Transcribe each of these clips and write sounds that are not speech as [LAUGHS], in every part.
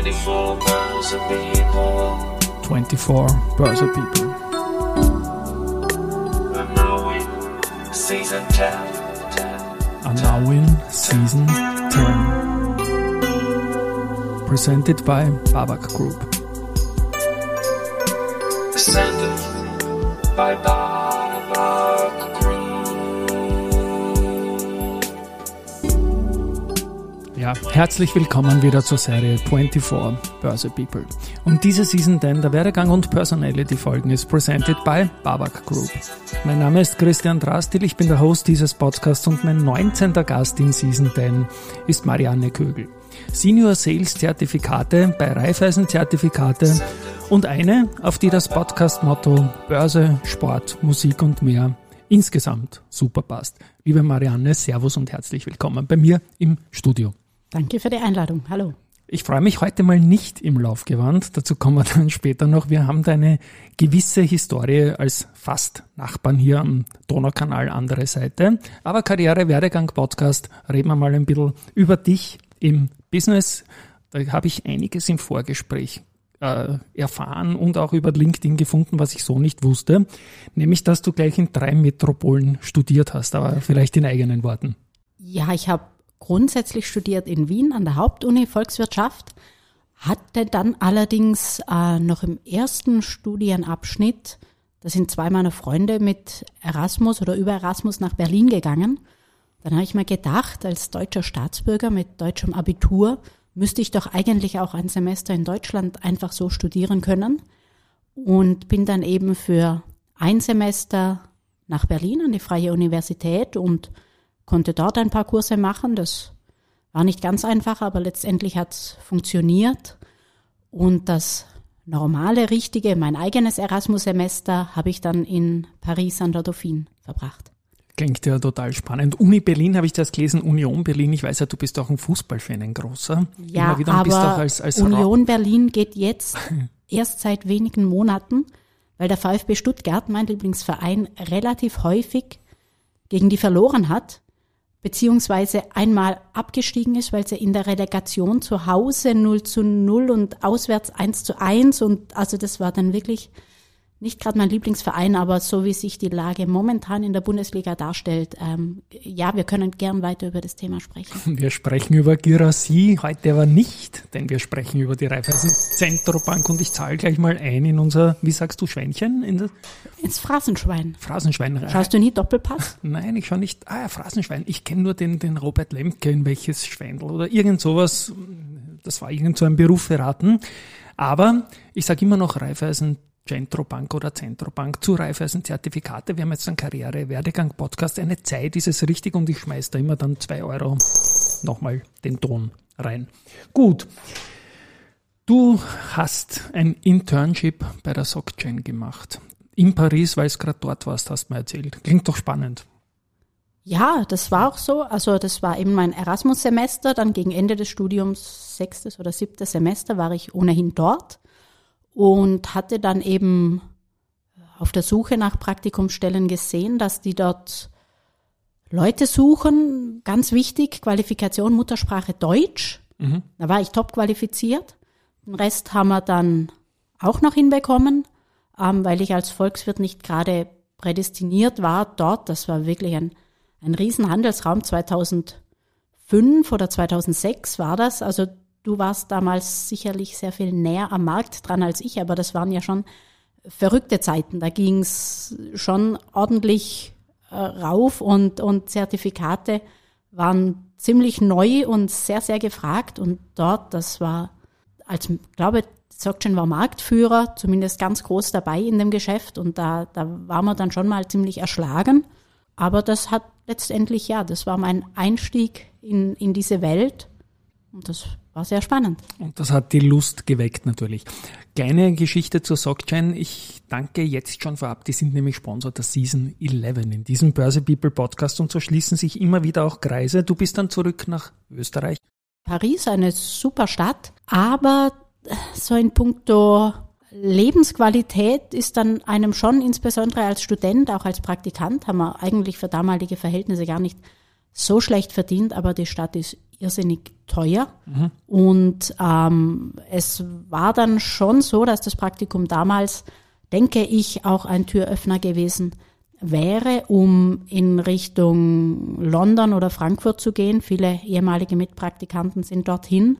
24 Börse People. 24 Börse People. And now in season 10. 10. Are now in season 10. Presented by Babak Group. Presented by Babak Ja, herzlich willkommen wieder zur Serie 24 Börse People. Und diese Season 10 der Werdegang und Personality Folgen ist presented by Babak Group. Mein Name ist Christian Drastil, ich bin der Host dieses Podcasts und mein 19. Gast in Season 10 ist Marianne Kögel. Senior Sales Zertifikate bei Raiffeisen Zertifikate und eine, auf die das Podcast-Motto Börse, Sport, Musik und mehr insgesamt super passt. Liebe Marianne, Servus und herzlich willkommen bei mir im Studio. Danke für die Einladung. Hallo. Ich freue mich heute mal nicht im Laufgewand. Dazu kommen wir dann [LAUGHS] später noch. Wir haben da eine gewisse Historie als fast Nachbarn hier am Donaukanal andere Seite. Aber Karriere, Werdegang, Podcast, reden wir mal ein bisschen über dich im Business. Da habe ich einiges im Vorgespräch äh, erfahren und auch über LinkedIn gefunden, was ich so nicht wusste. Nämlich, dass du gleich in drei Metropolen studiert hast, aber vielleicht in eigenen Worten. Ja, ich habe grundsätzlich studiert in Wien an der Hauptuni Volkswirtschaft, hatte dann allerdings äh, noch im ersten Studienabschnitt, da sind zwei meiner Freunde mit Erasmus oder über Erasmus nach Berlin gegangen. Dann habe ich mir gedacht, als deutscher Staatsbürger mit deutschem Abitur müsste ich doch eigentlich auch ein Semester in Deutschland einfach so studieren können und bin dann eben für ein Semester nach Berlin an die Freie Universität und konnte dort ein paar Kurse machen. Das war nicht ganz einfach, aber letztendlich hat es funktioniert. Und das normale, richtige, mein eigenes Erasmus-Semester habe ich dann in Paris an der Dauphine verbracht. Klingt ja total spannend. Uni Berlin habe ich das gelesen, Union Berlin. Ich weiß ja, du bist auch ein Fußballfan, ein großer. Ja, aber als, als Union Berlin geht jetzt [LAUGHS] erst seit wenigen Monaten, weil der VfB Stuttgart, mein Lieblingsverein, relativ häufig gegen die verloren hat beziehungsweise einmal abgestiegen ist, weil sie in der Relegation zu Hause 0 zu 0 und auswärts 1 zu 1 und also das war dann wirklich nicht gerade mein Lieblingsverein, aber so wie sich die Lage momentan in der Bundesliga darstellt, ähm, ja, wir können gern weiter über das Thema sprechen. [LAUGHS] Wir sprechen über Girassi, heute aber nicht, denn wir sprechen über die Raiffeisen Zentrobank und ich zahle gleich mal ein in unser, wie sagst du, Schweinchen? In das Ins Phrasenschwein. Phrasenschwein. Schaust du nie Doppelpass? [LAUGHS] Nein, ich schaue nicht. Ah ja, Phrasenschwein. Ich kenne nur den, den Robert Lemke in welches Schweindel oder irgend sowas. Das war irgend so ein Beruf verraten. Aber ich sage immer noch Raiffeisen Centrobank oder Zentrobank zu Raiffeisen Zertifikate. Wir haben jetzt einen Karriere-Werdegang-Podcast. Eine Zeit ist es richtig und ich schmeiße da immer dann zwei Euro nochmal den Ton rein. Gut. Du hast ein Internship bei der SocGen gemacht. In Paris, weil es gerade dort warst, hast du mir erzählt. Klingt doch spannend. Ja, das war auch so. Also das war eben mein Erasmus-Semester. Dann gegen Ende des Studiums, sechstes oder siebtes Semester, war ich ohnehin dort und hatte dann eben auf der Suche nach Praktikumsstellen gesehen, dass die dort Leute suchen, ganz wichtig, Qualifikation Muttersprache Deutsch. Mhm. Da war ich top qualifiziert. Den Rest haben wir dann auch noch hinbekommen, ähm, weil ich als Volkswirt nicht gerade prädestiniert war dort. Das war wirklich ein, ein Riesenhandelsraum. 2005 oder 2006 war das. Also Du warst damals sicherlich sehr viel näher am Markt dran als ich, aber das waren ja schon verrückte Zeiten. Da ging es schon ordentlich äh, rauf und, und Zertifikate waren ziemlich neu und sehr, sehr gefragt. Und dort, das war, als glaube Sockchen war Marktführer, zumindest ganz groß dabei in dem Geschäft und da, da war man dann schon mal ziemlich erschlagen. Aber das hat letztendlich, ja, das war mein Einstieg in, in diese Welt und das war sehr spannend. Und das hat die Lust geweckt natürlich. Kleine Geschichte zur Sockchain. Ich danke jetzt schon vorab. Die sind nämlich Sponsor der Season 11 in diesem Börse People Podcast und so schließen sich immer wieder auch Kreise. Du bist dann zurück nach Österreich. Paris, eine super Stadt, aber so in puncto Lebensqualität ist dann einem schon, insbesondere als Student, auch als Praktikant, haben wir eigentlich für damalige Verhältnisse gar nicht so schlecht verdient, aber die Stadt ist irrsinnig teuer. Und ähm, es war dann schon so, dass das Praktikum damals, denke ich, auch ein Türöffner gewesen wäre, um in Richtung London oder Frankfurt zu gehen. Viele ehemalige Mitpraktikanten sind dorthin.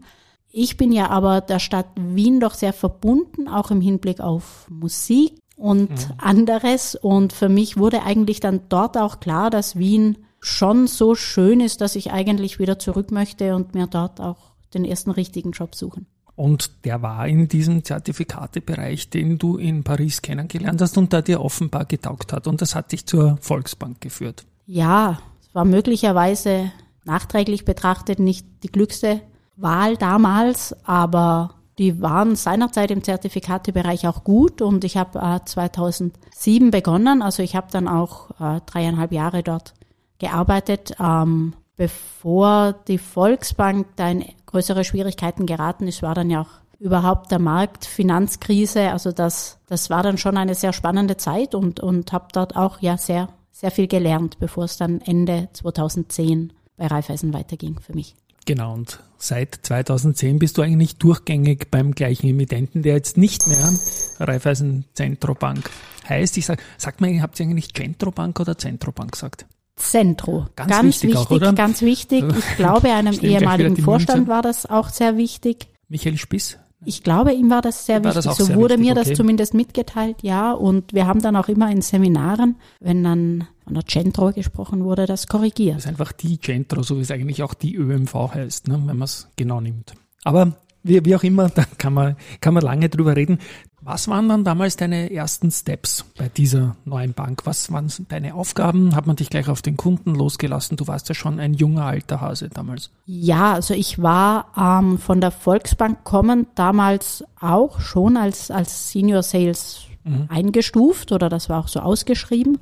Ich bin ja aber der Stadt Wien doch sehr verbunden, auch im Hinblick auf Musik und anderes. Und für mich wurde eigentlich dann dort auch klar, dass Wien schon so schön ist, dass ich eigentlich wieder zurück möchte und mir dort auch den ersten richtigen Job suchen. Und der war in diesem Zertifikatebereich, den du in Paris kennengelernt hast und der dir offenbar getaugt hat. Und das hat dich zur Volksbank geführt. Ja, es war möglicherweise nachträglich betrachtet nicht die glückste Wahl damals, aber die waren seinerzeit im Zertifikatebereich auch gut und ich habe äh, 2007 begonnen, also ich habe dann auch äh, dreieinhalb Jahre dort gearbeitet, ähm, bevor die Volksbank da in größere Schwierigkeiten geraten ist, war dann ja auch überhaupt der Markt, Finanzkrise, also das, das war dann schon eine sehr spannende Zeit und, und habe dort auch ja sehr, sehr viel gelernt, bevor es dann Ende 2010 bei Raiffeisen weiterging für mich. Genau, und seit 2010 bist du eigentlich durchgängig beim gleichen Emittenten, der jetzt nicht mehr Raiffeisen Zentrobank heißt. Ich sag, sagt man, habt ihr eigentlich Zentrobank oder Zentrobank gesagt? Zentro. Ganz wichtig auch, oder? ganz wichtig. Ich [LAUGHS] glaube, einem wieder ehemaligen Vorstand war das auch sehr wichtig. Michael Spiss? Ich glaube, ihm war das sehr War das wichtig. auch so sehr wurde wichtig, mir okay. das zumindest mitgeteilt, ja. Und wir haben dann auch immer in Seminaren, wenn dann von der Centro gesprochen wurde, das korrigiert. Das ist einfach die Centro, so wie es eigentlich auch die ÖMV heißt, ne, wenn man es genau nimmt. Aber wie, wie auch immer, [LAUGHS] da kann man, kann man lange drüber reden. Was waren dann damals deine ersten Steps bei dieser neuen Bank? Was waren deine Aufgaben? Hat man dich gleich auf den Kunden losgelassen? Du warst ja schon ein junger alter Hase damals. Ja, also ich war ähm, von der Volksbank kommend damals auch schon als, als Senior Sales eingestuft oder das war auch so ausgeschrieben.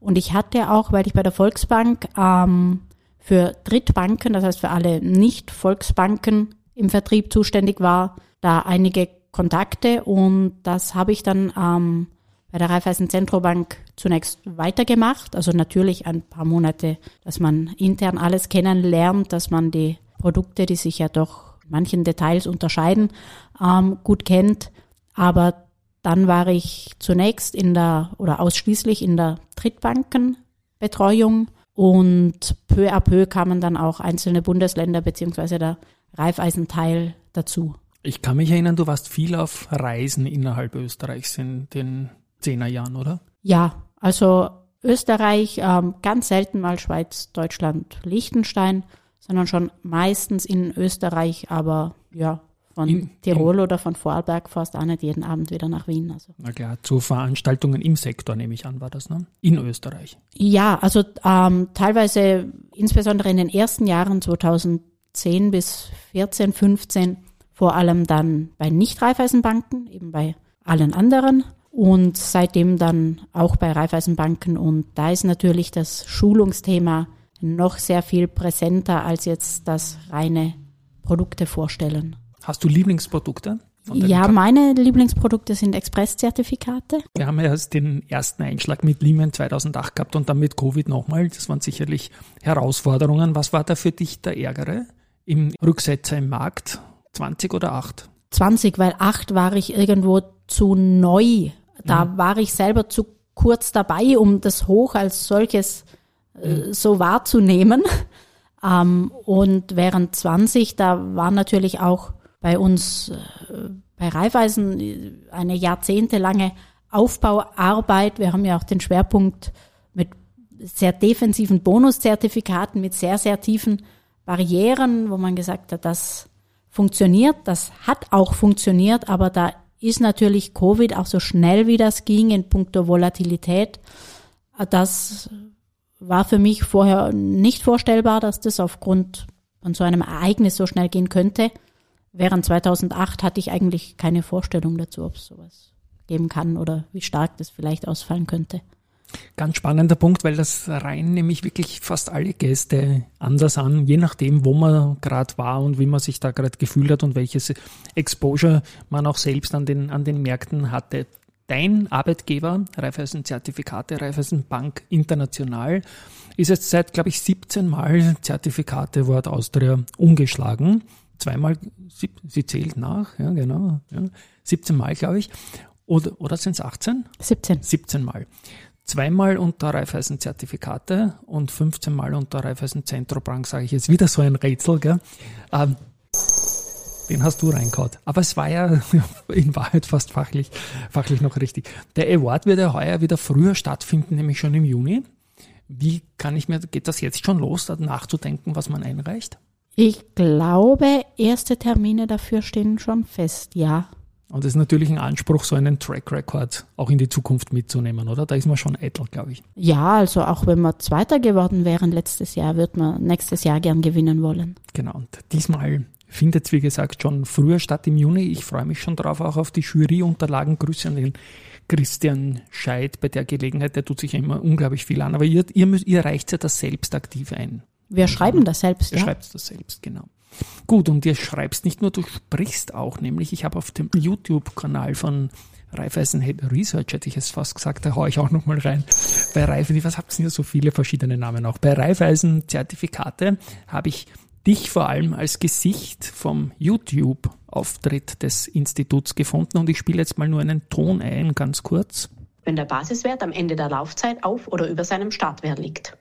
Und ich hatte auch, weil ich bei der Volksbank ähm, für Drittbanken, das heißt für alle Nicht-Volksbanken im Vertrieb zuständig war, da einige Kontakte und das habe ich dann ähm, bei der Raiffeisen Zentrobank zunächst weitergemacht. Also natürlich ein paar Monate, dass man intern alles kennenlernt, dass man die Produkte, die sich ja doch manchen Details unterscheiden, ähm, gut kennt. Aber dann war ich zunächst in der oder ausschließlich in der Drittbankenbetreuung und peu à peu kamen dann auch einzelne Bundesländer beziehungsweise der Raiffeisenteil dazu. Ich kann mich erinnern, du warst viel auf Reisen innerhalb Österreichs in den Zehnerjahren, oder? Ja, also Österreich, ähm, ganz selten mal Schweiz, Deutschland, Liechtenstein, sondern schon meistens in Österreich, aber ja, von In- Tirol oder von Vorarlberg fast auch nicht jeden Abend wieder nach Wien. Also. Na klar, zu Veranstaltungen im Sektor nehme ich an, war das, ne? In Österreich. Ja, also ähm, teilweise, insbesondere in den ersten Jahren 2010 bis 14, 15, vor allem dann bei Nicht-Raiffeisenbanken, eben bei allen anderen und seitdem dann auch bei Raiffeisenbanken. Und da ist natürlich das Schulungsthema noch sehr viel präsenter als jetzt das reine Produkte vorstellen. Hast du Lieblingsprodukte? Ja, Ka- meine Lieblingsprodukte sind Express-Zertifikate. Wir haben ja erst den ersten Einschlag mit Lehman 2008 gehabt und dann mit Covid nochmal. Das waren sicherlich Herausforderungen. Was war da für dich der Ärgere im Rücksetzer im Markt? 20 oder 8? 20, weil acht war ich irgendwo zu neu. Da war ich selber zu kurz dabei, um das Hoch als solches äh, so wahrzunehmen. [LAUGHS] Ähm, und während 20, da war natürlich auch bei uns, äh, bei Raiffeisen, eine jahrzehntelange Aufbauarbeit. Wir haben ja auch den Schwerpunkt mit sehr defensiven Bonuszertifikaten, mit sehr, sehr tiefen Barrieren, wo man gesagt hat, das funktioniert, das hat auch funktioniert, aber da ist natürlich Covid auch so schnell wie das ging in puncto Volatilität. Das war für mich vorher nicht vorstellbar, dass das aufgrund von so einem Ereignis so schnell gehen könnte. Während 2008 hatte ich eigentlich keine Vorstellung dazu, ob es sowas geben kann oder wie stark das vielleicht ausfallen könnte. Ganz spannender Punkt, weil das rein nämlich wirklich fast alle Gäste anders an, je nachdem, wo man gerade war und wie man sich da gerade gefühlt hat und welches Exposure man auch selbst an den, an den Märkten hatte. dein Arbeitgeber, Raiffeisen Zertifikate, Raiffeisen Bank International, ist jetzt seit, glaube ich, 17 Mal Zertifikate Wort Austria umgeschlagen. Zweimal, sie zählt nach, ja, genau, ja, 17 Mal, glaube ich. Oder, oder sind es 18? 17. 17 Mal. Zweimal unter Raiffeisen Zertifikate und 15 Mal unter Raiffeisen Zentrobank, sage ich jetzt wieder so ein Rätsel, gell? Ähm, den hast du reingehauen. Aber es war ja [LAUGHS] in Wahrheit fast fachlich, fachlich noch richtig. Der Award wird ja heuer wieder früher stattfinden, nämlich schon im Juni. Wie kann ich mir, geht das jetzt schon los, da nachzudenken, was man einreicht? Ich glaube, erste Termine dafür stehen schon fest, ja. Und es ist natürlich ein Anspruch, so einen Track Record auch in die Zukunft mitzunehmen, oder? Da ist man schon eitel, glaube ich. Ja, also auch wenn wir Zweiter geworden wären letztes Jahr, wird man nächstes Jahr gern gewinnen wollen. Genau. Und diesmal findet es, wie gesagt, schon früher statt im Juni. Ich freue mich schon drauf, auch auf die Juryunterlagen. Grüße an den Christian Scheid bei der Gelegenheit. Der tut sich ja immer unglaublich viel an. Aber ihr, ihr, müsst, ihr reicht ja das selbst aktiv ein. Wir schreiben das selbst, ihr ja. schreibt das selbst, genau. Gut, und ihr schreibst nicht nur, du sprichst auch, nämlich ich habe auf dem YouTube-Kanal von Raiffeisen Head Research, hätte ich es fast gesagt, da haue ich auch nochmal rein. Bei Raiffeisen, was habt ihr so viele verschiedene Namen auch? Bei Raiffeisen Zertifikate habe ich dich vor allem als Gesicht vom YouTube-Auftritt des Instituts gefunden und ich spiele jetzt mal nur einen Ton ein, ganz kurz. Wenn der Basiswert am Ende der Laufzeit auf oder über seinem Startwert liegt.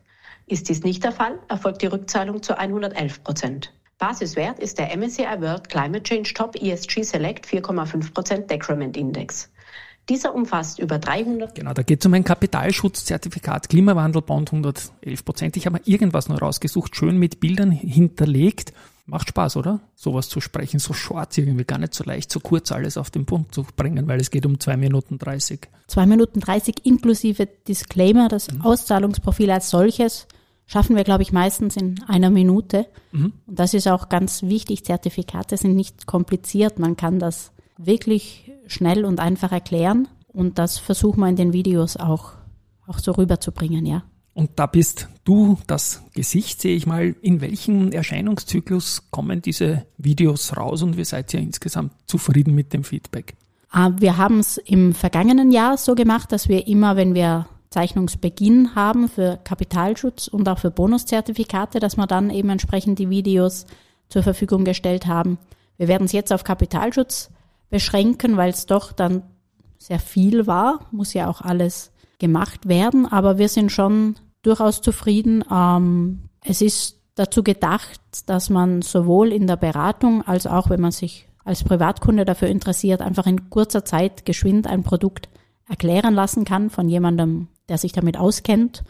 Ist dies nicht der Fall, erfolgt die Rückzahlung zu 111 Prozent. Basiswert ist der MSCI World Climate Change Top ESG Select 4,5% Decrement Index. Dieser umfasst über 300. Genau, da geht es um ein Kapitalschutzzertifikat, Klimawandelbond 111 Prozent. Ich habe mir irgendwas noch rausgesucht, schön mit Bildern hinterlegt. Macht Spaß, oder? Sowas zu sprechen, so short irgendwie, gar nicht so leicht, so kurz alles auf den Punkt zu bringen, weil es geht um zwei Minuten 30. Zwei Minuten 30 inklusive Disclaimer, das mhm. Auszahlungsprofil als solches schaffen wir, glaube ich, meistens in einer Minute. Mhm. Und das ist auch ganz wichtig. Zertifikate sind nicht kompliziert. Man kann das wirklich schnell und einfach erklären. Und das versuchen wir in den Videos auch, auch so rüberzubringen, ja. Und da bist du das Gesicht, sehe ich mal. In welchem Erscheinungszyklus kommen diese Videos raus und wie seid ihr insgesamt zufrieden mit dem Feedback? Ah, wir haben es im vergangenen Jahr so gemacht, dass wir immer, wenn wir Zeichnungsbeginn haben für Kapitalschutz und auch für Bonuszertifikate, dass wir dann eben entsprechend die Videos zur Verfügung gestellt haben. Wir werden es jetzt auf Kapitalschutz beschränken, weil es doch dann sehr viel war, muss ja auch alles gemacht werden, aber wir sind schon durchaus zufrieden. Ähm, es ist dazu gedacht, dass man sowohl in der Beratung als auch, wenn man sich als Privatkunde dafür interessiert, einfach in kurzer Zeit geschwind ein Produkt erklären lassen kann von jemandem, der sich damit auskennt.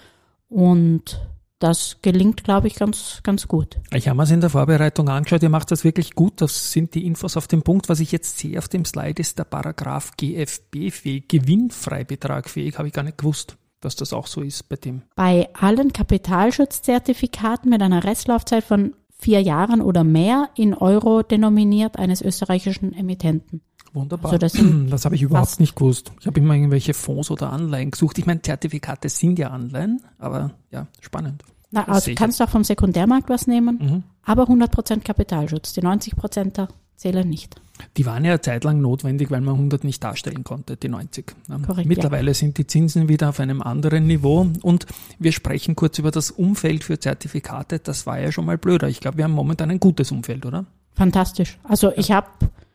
Und das gelingt, glaube ich, ganz, ganz gut. Ich habe mir es in der Vorbereitung angeschaut, ihr macht das wirklich gut. Das sind die Infos auf dem Punkt. Was ich jetzt sehe auf dem Slide ist der Paragraph GFB-fähig, Gewinnfreibetrag fähig, habe ich gar nicht gewusst dass das auch so ist bei dem. Bei allen Kapitalschutzzertifikaten mit einer Restlaufzeit von vier Jahren oder mehr in Euro denominiert eines österreichischen Emittenten. Wunderbar. Also das, [CLEARS THROAT] das habe ich überhaupt nicht gewusst. Ich habe immer irgendwelche Fonds oder Anleihen gesucht. Ich meine, Zertifikate sind ja Anleihen, aber ja, spannend. Na, also kannst du auch vom Sekundärmarkt was nehmen, mhm. aber 100% Kapitalschutz. Die 90% zählen nicht. Die waren ja eine Zeit lang notwendig, weil man 100 nicht darstellen konnte, die 90. Korrekt, Mittlerweile ja. sind die Zinsen wieder auf einem anderen Niveau und wir sprechen kurz über das Umfeld für Zertifikate. Das war ja schon mal blöder. Ich glaube, wir haben momentan ein gutes Umfeld, oder? Fantastisch. Also ja. ich habe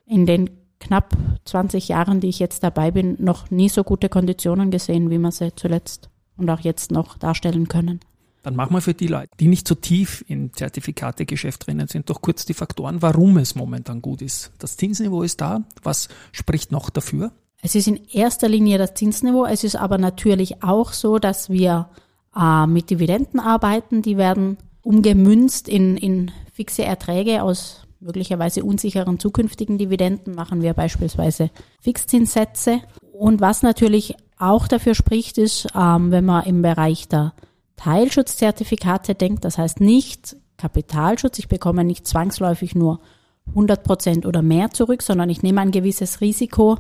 in den knapp 20 Jahren, die ich jetzt dabei bin, noch nie so gute Konditionen gesehen, wie wir sie zuletzt und auch jetzt noch darstellen können. Dann machen wir für die Leute, die nicht so tief im Zertifikategeschäft drinnen sind, doch kurz die Faktoren, warum es momentan gut ist. Das Zinsniveau ist da. Was spricht noch dafür? Es ist in erster Linie das Zinsniveau. Es ist aber natürlich auch so, dass wir äh, mit Dividenden arbeiten. Die werden umgemünzt in, in fixe Erträge aus möglicherweise unsicheren zukünftigen Dividenden machen wir beispielsweise Fixzinssätze. Und was natürlich auch dafür spricht, ist, ähm, wenn man im Bereich der Teilschutzzertifikate denkt, das heißt nicht Kapitalschutz, ich bekomme nicht zwangsläufig nur 100 Prozent oder mehr zurück, sondern ich nehme ein gewisses Risiko.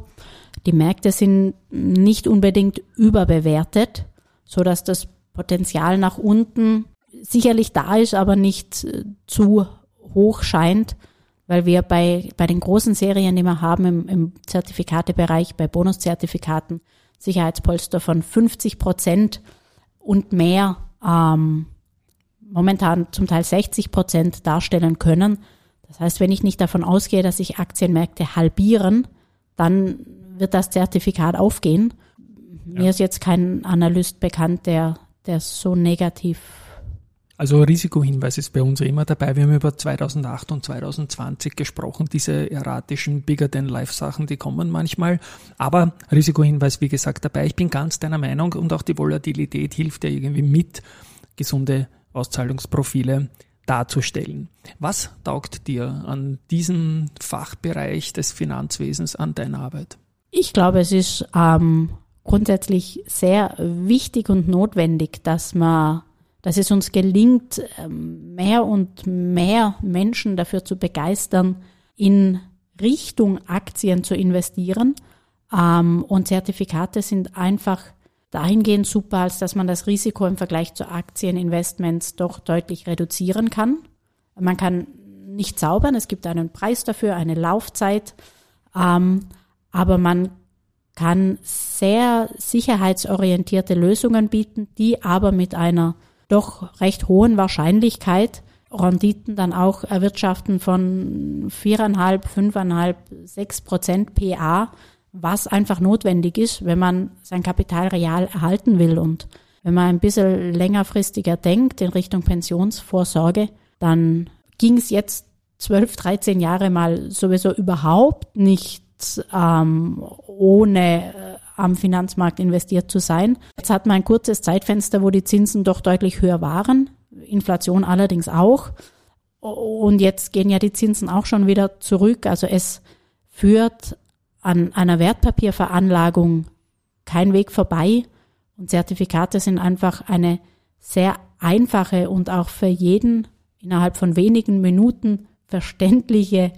Die Märkte sind nicht unbedingt überbewertet, so dass das Potenzial nach unten sicherlich da ist, aber nicht äh, zu hoch scheint weil wir bei, bei den großen Serien, die wir haben im, im Zertifikatebereich, bei Bonuszertifikaten, Sicherheitspolster von 50 Prozent und mehr, ähm, momentan zum Teil 60 Prozent darstellen können. Das heißt, wenn ich nicht davon ausgehe, dass sich Aktienmärkte halbieren, dann wird das Zertifikat aufgehen. Mir ist jetzt kein Analyst bekannt, der, der so negativ also Risikohinweis ist bei uns immer dabei. Wir haben über 2008 und 2020 gesprochen. Diese erratischen Bigger-than-Life-Sachen, die kommen manchmal. Aber Risikohinweis, wie gesagt, dabei. Ich bin ganz deiner Meinung und auch die Volatilität hilft ja irgendwie mit, gesunde Auszahlungsprofile darzustellen. Was taugt dir an diesem Fachbereich des Finanzwesens an deiner Arbeit? Ich glaube, es ist ähm, grundsätzlich sehr wichtig und notwendig, dass man dass es uns gelingt, ähm, mehr und mehr Menschen dafür zu begeistern, in Richtung Aktien zu investieren. Ähm, und Zertifikate sind einfach dahingehend super, als dass man das Risiko im Vergleich zu Aktieninvestments doch deutlich reduzieren kann. Man kann nicht zaubern, es gibt einen Preis dafür, eine Laufzeit, ähm, aber man kann sehr sicherheitsorientierte Lösungen bieten, die aber mit einer doch recht hohen Wahrscheinlichkeit Renditen dann auch erwirtschaften von viereinhalb, fünfeinhalb, sechs Prozent PA, was einfach notwendig ist, wenn man sein Kapital real erhalten will. Und wenn man ein bisschen längerfristiger denkt in Richtung Pensionsvorsorge, dann ging es jetzt zwölf, dreizehn Jahre mal sowieso überhaupt nicht ähm, ohne äh, am Finanzmarkt investiert zu sein. Jetzt hat man ein kurzes Zeitfenster, wo die Zinsen doch deutlich höher waren, Inflation allerdings auch. Und jetzt gehen ja die Zinsen auch schon wieder zurück. Also es führt an einer Wertpapierveranlagung kein Weg vorbei. Und Zertifikate sind einfach eine sehr einfache und auch für jeden innerhalb von wenigen Minuten verständliche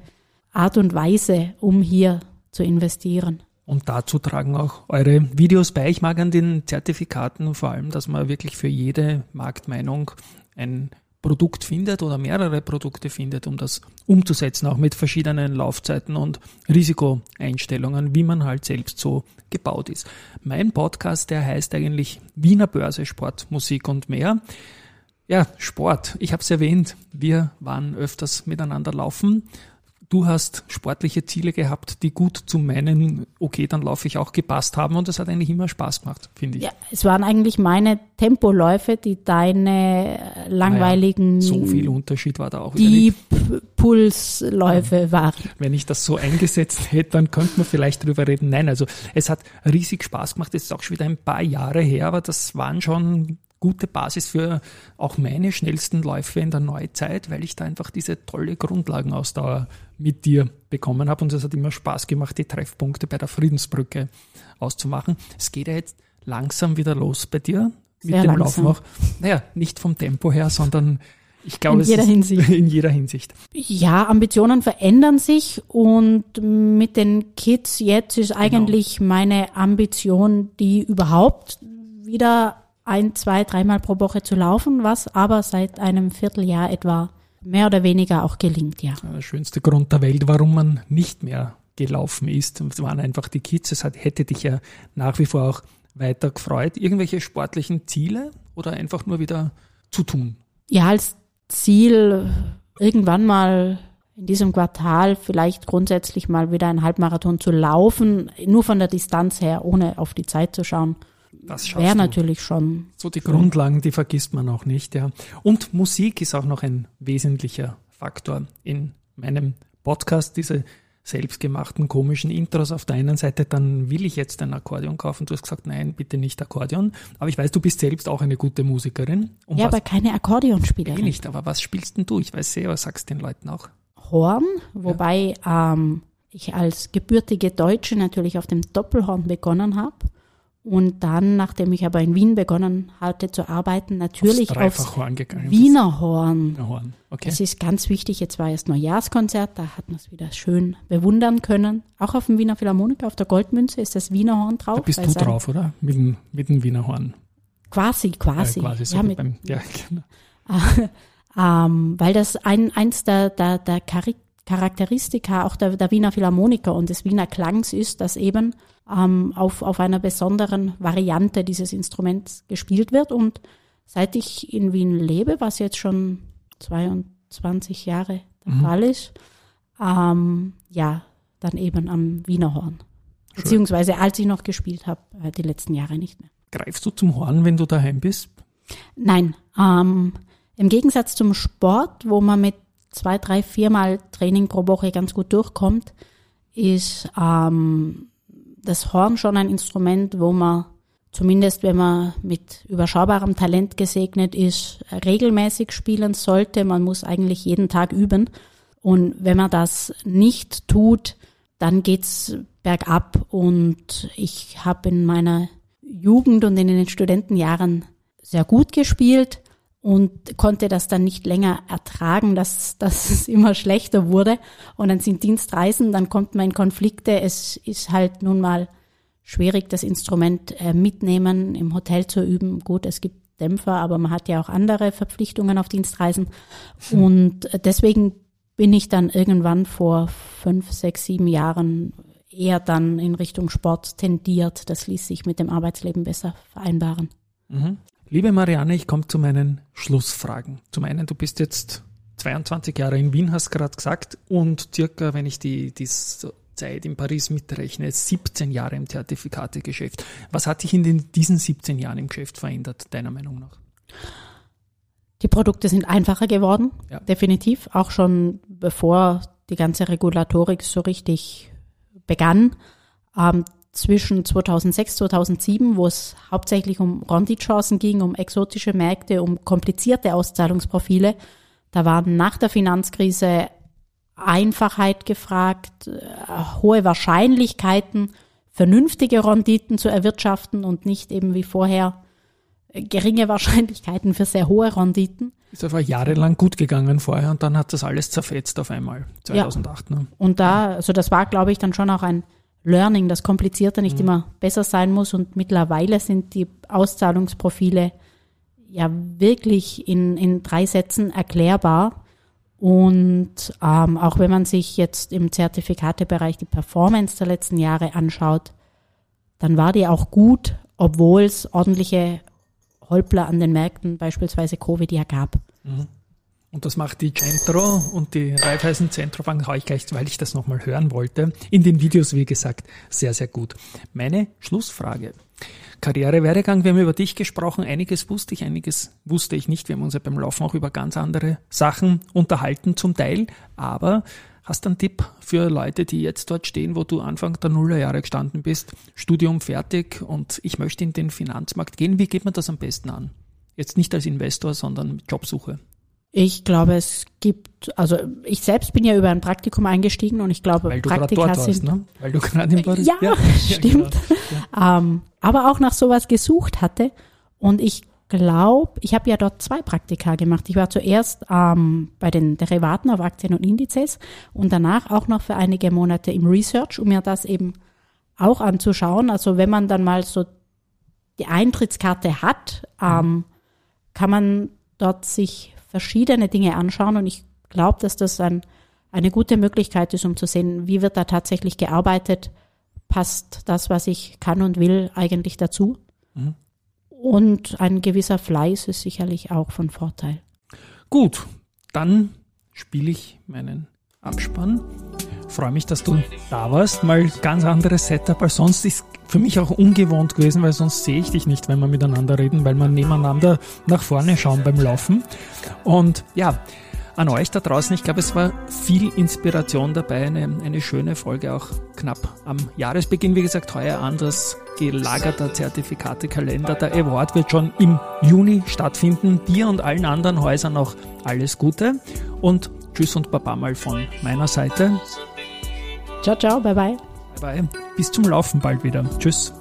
Art und Weise, um hier zu investieren. Und dazu tragen auch eure Videos bei. Ich mag an den Zertifikaten vor allem, dass man wirklich für jede Marktmeinung ein Produkt findet oder mehrere Produkte findet, um das umzusetzen, auch mit verschiedenen Laufzeiten und Risikoeinstellungen, wie man halt selbst so gebaut ist. Mein Podcast, der heißt eigentlich Wiener Börse, Sport, Musik und mehr. Ja, Sport. Ich habe es erwähnt, wir waren öfters miteinander laufen du hast sportliche Ziele gehabt, die gut zu meinen, okay, dann laufe ich auch gepasst haben und das hat eigentlich immer Spaß gemacht, finde ich. Ja, es waren eigentlich meine Tempoläufe, die deine langweiligen naja, so viel Unterschied war da auch Deep Pulsläufe ja. waren. Wenn ich das so eingesetzt [LAUGHS] hätte, dann könnte man vielleicht drüber reden. Nein, also es hat riesig Spaß gemacht. Es ist auch schon wieder ein paar Jahre her, aber das waren schon gute Basis für auch meine schnellsten Läufe in der Neuzeit, weil ich da einfach diese tolle Grundlagenausdauer mit dir bekommen habe. Und es hat immer Spaß gemacht, die Treffpunkte bei der Friedensbrücke auszumachen. Es geht ja jetzt langsam wieder los bei dir mit Sehr dem langsam. Laufen auch. Naja, nicht vom Tempo her, sondern ich glaube, in jeder Hinsicht. [LAUGHS] in jeder Hinsicht. Ja, Ambitionen verändern sich und mit den Kids jetzt ist eigentlich genau. meine Ambition, die überhaupt wieder ein, zwei, dreimal pro Woche zu laufen, was aber seit einem Vierteljahr etwa mehr oder weniger auch gelingt, ja. Der schönste Grund der Welt, warum man nicht mehr gelaufen ist, waren einfach die Kids. Es hat, hätte dich ja nach wie vor auch weiter gefreut. Irgendwelche sportlichen Ziele oder einfach nur wieder zu tun? Ja, als Ziel irgendwann mal in diesem Quartal vielleicht grundsätzlich mal wieder ein Halbmarathon zu laufen, nur von der Distanz her, ohne auf die Zeit zu schauen. Das wäre natürlich schon. So die Grundlagen, die vergisst man auch nicht, ja. Und Musik ist auch noch ein wesentlicher Faktor in meinem Podcast, diese selbstgemachten komischen Intros auf der einen Seite, dann will ich jetzt ein Akkordeon kaufen. Du hast gesagt, nein, bitte nicht Akkordeon. Aber ich weiß, du bist selbst auch eine gute Musikerin. Und ja, aber keine Akkordeonspielerin. Eh nicht, aber was spielst denn du? Ich weiß sehr, was sagst den Leuten auch? Horn, wobei ja. ähm, ich als gebürtige Deutsche natürlich auf dem Doppelhorn begonnen habe und dann, nachdem ich aber in Wien begonnen hatte zu arbeiten, natürlich aufs, aufs Wiener Horn. Horn. Okay. Das ist ganz wichtig. Jetzt war erst Neujahrskonzert, da hat man es wieder schön bewundern können. Auch auf dem Wiener Philharmoniker, auf der Goldmünze ist das Wiener Horn drauf. Da bist du drauf, oder? Mit dem, mit dem Wiener Horn. Quasi, quasi. Äh, quasi so ja, mit, beim, ja, [LAUGHS] genau. [LAUGHS] ähm, weil das ein, eins der, der, der Charakteristika auch der, der Wiener Philharmoniker und des Wiener Klangs ist, dass eben ähm, auf, auf einer besonderen Variante dieses Instruments gespielt wird. Und seit ich in Wien lebe, was jetzt schon 22 Jahre der Mhm. Fall ist, ähm, ja, dann eben am Wiener Horn. Beziehungsweise als ich noch gespielt habe, äh, die letzten Jahre nicht mehr. Greifst du zum Horn, wenn du daheim bist? Nein, ähm, im Gegensatz zum Sport, wo man mit zwei, drei, viermal Training pro Woche ganz gut durchkommt, ist ähm, das Horn schon ein Instrument, wo man zumindest, wenn man mit überschaubarem Talent gesegnet ist, regelmäßig spielen sollte. Man muss eigentlich jeden Tag üben. Und wenn man das nicht tut, dann geht's bergab. Und ich habe in meiner Jugend und in den Studentenjahren sehr gut gespielt und konnte das dann nicht länger ertragen, dass, dass es immer schlechter wurde. Und dann sind Dienstreisen, dann kommt man in Konflikte. Es ist halt nun mal schwierig, das Instrument äh, mitnehmen, im Hotel zu üben. Gut, es gibt Dämpfer, aber man hat ja auch andere Verpflichtungen auf Dienstreisen. Und äh, deswegen bin ich dann irgendwann vor fünf, sechs, sieben Jahren eher dann in Richtung Sport tendiert. Das ließ sich mit dem Arbeitsleben besser vereinbaren. Liebe Marianne, ich komme zu meinen Schlussfragen. Zum einen, du bist jetzt 22 Jahre in Wien, hast gerade gesagt, und circa, wenn ich die, die Zeit in Paris mitrechne, 17 Jahre im Zertifikategeschäft. Was hat sich in den, diesen 17 Jahren im Geschäft verändert, deiner Meinung nach? Die Produkte sind einfacher geworden, Ja. definitiv, auch schon bevor die ganze Regulatorik so richtig begann. Ähm, zwischen 2006, 2007, wo es hauptsächlich um Renditchancen ging, um exotische Märkte, um komplizierte Auszahlungsprofile, da waren nach der Finanzkrise Einfachheit gefragt, äh, hohe Wahrscheinlichkeiten, vernünftige Renditen zu erwirtschaften und nicht eben wie vorher äh, geringe [LAUGHS] Wahrscheinlichkeiten für sehr hohe Renditen. Ist einfach jahrelang gut gegangen vorher und dann hat das alles zerfetzt auf einmal, 2008. Ne? Und da, also das war, glaube ich, dann schon auch ein Learning, dass komplizierter nicht immer besser sein muss. Und mittlerweile sind die Auszahlungsprofile ja wirklich in, in drei Sätzen erklärbar. Und ähm, auch wenn man sich jetzt im Zertifikatebereich die Performance der letzten Jahre anschaut, dann war die auch gut, obwohl es ordentliche Holpler an den Märkten, beispielsweise Covid, ja gab. Und das macht die Centro und die Raiffeisen Zentrobank, ich gleich, weil ich das nochmal hören wollte, in den Videos, wie gesagt, sehr, sehr gut. Meine Schlussfrage. Karrierewerdegang, wir haben über dich gesprochen, einiges wusste ich, einiges wusste ich nicht. Wir haben uns ja beim Laufen auch über ganz andere Sachen unterhalten zum Teil, aber hast du einen Tipp für Leute, die jetzt dort stehen, wo du Anfang der Nullerjahre gestanden bist, Studium fertig und ich möchte in den Finanzmarkt gehen, wie geht man das am besten an? Jetzt nicht als Investor, sondern mit Jobsuche. Ich glaube, es gibt, also ich selbst bin ja über ein Praktikum eingestiegen und ich glaube, Weil du Praktika dort warst, sind. ne? Weil du gerade in Paris Ja, [LAUGHS] stimmt. genau. Ähm, aber auch nach sowas gesucht hatte. Und ich glaube, ich habe ja dort zwei Praktika gemacht. Ich war zuerst ähm, bei den Derivaten auf Aktien und Indizes und danach auch noch für einige Monate im Research, um mir das eben auch anzuschauen. Also wenn man dann mal so die Eintrittskarte hat, ähm, kann man dort sich verschiedene Dinge anschauen und ich glaube, dass das ein, eine gute Möglichkeit ist, um zu sehen, wie wird da tatsächlich gearbeitet, passt das, was ich kann und will, eigentlich dazu. Und ein gewisser Fleiß ist sicherlich auch von Vorteil. Gut, dann spiele ich meinen Abspann. Freue mich, dass du da warst. Mal ganz anderes Setup als sonst. Ist für mich auch ungewohnt gewesen, weil sonst sehe ich dich nicht, wenn wir miteinander reden, weil wir nebeneinander nach vorne schauen beim Laufen. Und ja, an euch da draußen, ich glaube, es war viel Inspiration dabei, eine, eine schöne Folge, auch knapp am Jahresbeginn, wie gesagt, heuer anders gelagerter Zertifikatekalender. Der Award wird schon im Juni stattfinden. Dir und allen anderen Häusern auch alles Gute und Tschüss und Baba mal von meiner Seite. Ciao, ciao, bye bye. Bye bye. Bis zum Laufen bald wieder. Tschüss.